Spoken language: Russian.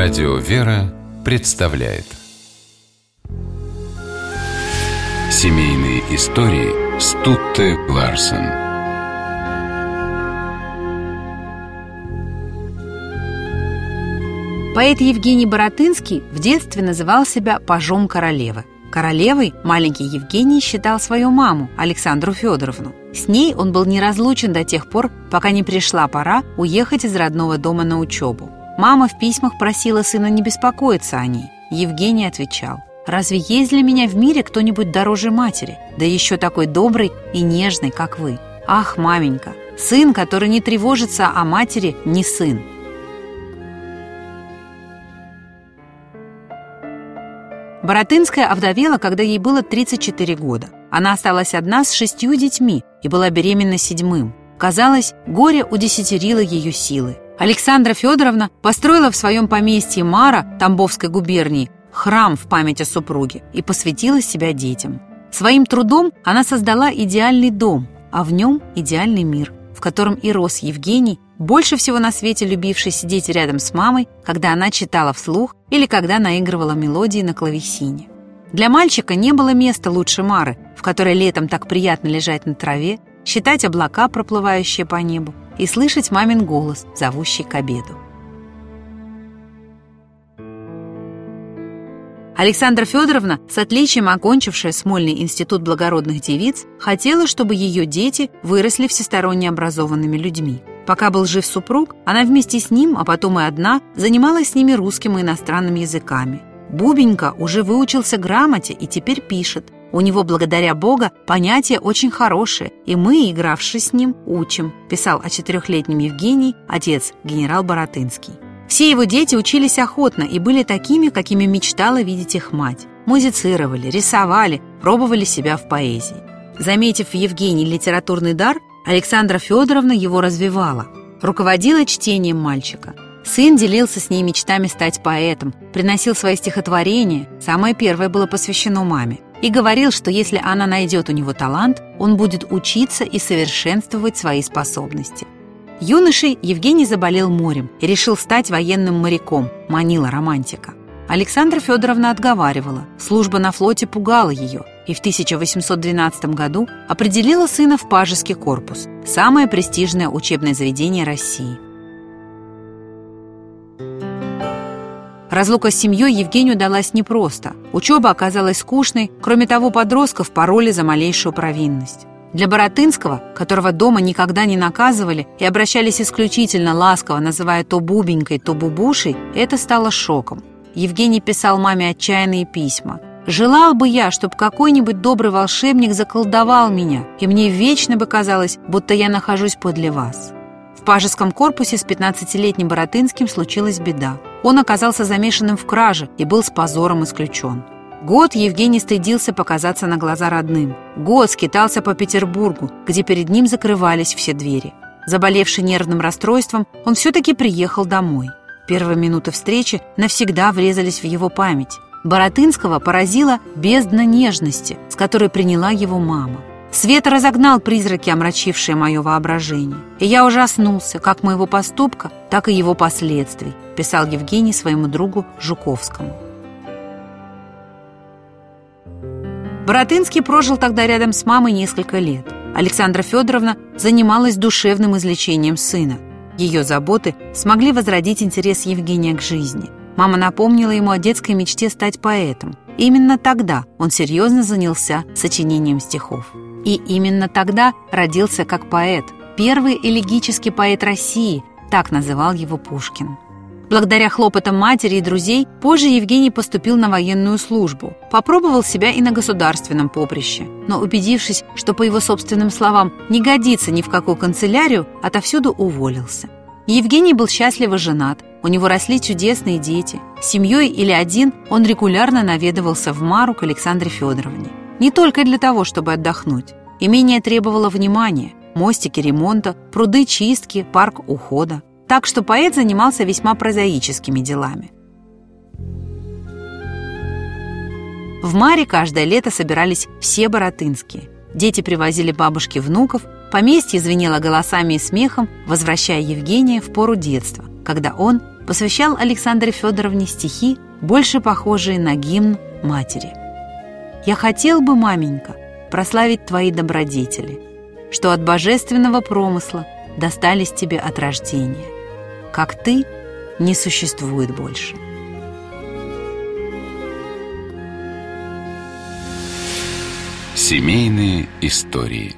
Радио «Вера» представляет Семейные истории Стутте Ларсен Поэт Евгений Боротынский в детстве называл себя пажом королевы. Королевой маленький Евгений считал свою маму, Александру Федоровну. С ней он был неразлучен до тех пор, пока не пришла пора уехать из родного дома на учебу. Мама в письмах просила сына не беспокоиться о ней. Евгений отвечал, «Разве есть для меня в мире кто-нибудь дороже матери, да еще такой добрый и нежный, как вы? Ах, маменька, сын, который не тревожится о матери, не сын». Боротынская овдовела, когда ей было 34 года. Она осталась одна с шестью детьми и была беременна седьмым. Казалось, горе удесятерило ее силы. Александра Федоровна построила в своем поместье Мара Тамбовской губернии храм в память о супруге и посвятила себя детям. Своим трудом она создала идеальный дом, а в нем идеальный мир, в котором и рос Евгений, больше всего на свете любивший сидеть рядом с мамой, когда она читала вслух или когда наигрывала мелодии на клавесине. Для мальчика не было места лучше Мары, в которой летом так приятно лежать на траве, считать облака, проплывающие по небу, и слышать мамин голос, зовущий к обеду. Александра Федоровна, с отличием окончившая Смольный институт благородных девиц, хотела, чтобы ее дети выросли всесторонне образованными людьми. Пока был жив супруг, она вместе с ним, а потом и одна, занималась с ними русским и иностранным языками. Бубенька уже выучился грамоте и теперь пишет. У него, благодаря Бога, понятия очень хорошие, и мы, игравшие с ним, учим», писал о четырехлетнем Евгений, отец, генерал Боротынский. Все его дети учились охотно и были такими, какими мечтала видеть их мать. Музицировали, рисовали, пробовали себя в поэзии. Заметив в Евгении литературный дар, Александра Федоровна его развивала, руководила чтением мальчика. Сын делился с ней мечтами стать поэтом, приносил свои стихотворения, самое первое было посвящено маме и говорил, что если она найдет у него талант, он будет учиться и совершенствовать свои способности. Юношей Евгений заболел морем и решил стать военным моряком, манила романтика. Александра Федоровна отговаривала, служба на флоте пугала ее, и в 1812 году определила сына в Пажеский корпус, самое престижное учебное заведение России – Разлука с семьей Евгению далась непросто. Учеба оказалась скучной, кроме того, подростков пороли за малейшую провинность. Для Боротынского, которого дома никогда не наказывали и обращались исключительно ласково, называя то бубенькой, то бубушей, это стало шоком. Евгений писал маме отчаянные письма. «Желал бы я, чтобы какой-нибудь добрый волшебник заколдовал меня, и мне вечно бы казалось, будто я нахожусь подле вас». В пажеском корпусе с 15-летним Боротынским случилась беда. Он оказался замешанным в краже и был с позором исключен. Год Евгений стыдился показаться на глаза родным. Год скитался по Петербургу, где перед ним закрывались все двери. Заболевший нервным расстройством, он все-таки приехал домой. Первые минуты встречи навсегда врезались в его память. Боротынского поразила бездна нежности, с которой приняла его мама. Свет разогнал призраки, омрачившие мое воображение. И я ужаснулся как моего поступка, так и его последствий, писал Евгений своему другу Жуковскому. Боротынский прожил тогда рядом с мамой несколько лет. Александра Федоровна занималась душевным излечением сына. Ее заботы смогли возродить интерес Евгения к жизни. Мама напомнила ему о детской мечте стать поэтом. Именно тогда он серьезно занялся сочинением стихов. И именно тогда родился как поэт, первый элегический поэт России, так называл его Пушкин. Благодаря хлопотам матери и друзей, позже Евгений поступил на военную службу. Попробовал себя и на государственном поприще. Но убедившись, что, по его собственным словам, не годится ни в какую канцелярию, отовсюду уволился. Евгений был счастливо женат, у него росли чудесные дети. Семьей или один он регулярно наведывался в Мару к Александре Федоровне. Не только для того, чтобы отдохнуть. Имение требовало внимания, мостики ремонта, пруды чистки, парк ухода. Так что поэт занимался весьма прозаическими делами. В Маре каждое лето собирались все боротынские. Дети привозили бабушки внуков, поместье звенело голосами и смехом, возвращая Евгения в пору детства, когда он посвящал Александре Федоровне стихи, больше похожие на гимн матери. «Я хотел бы, маменька, прославить твои добродетели, что от божественного промысла достались тебе от рождения. Как ты не существует больше». Семейные истории –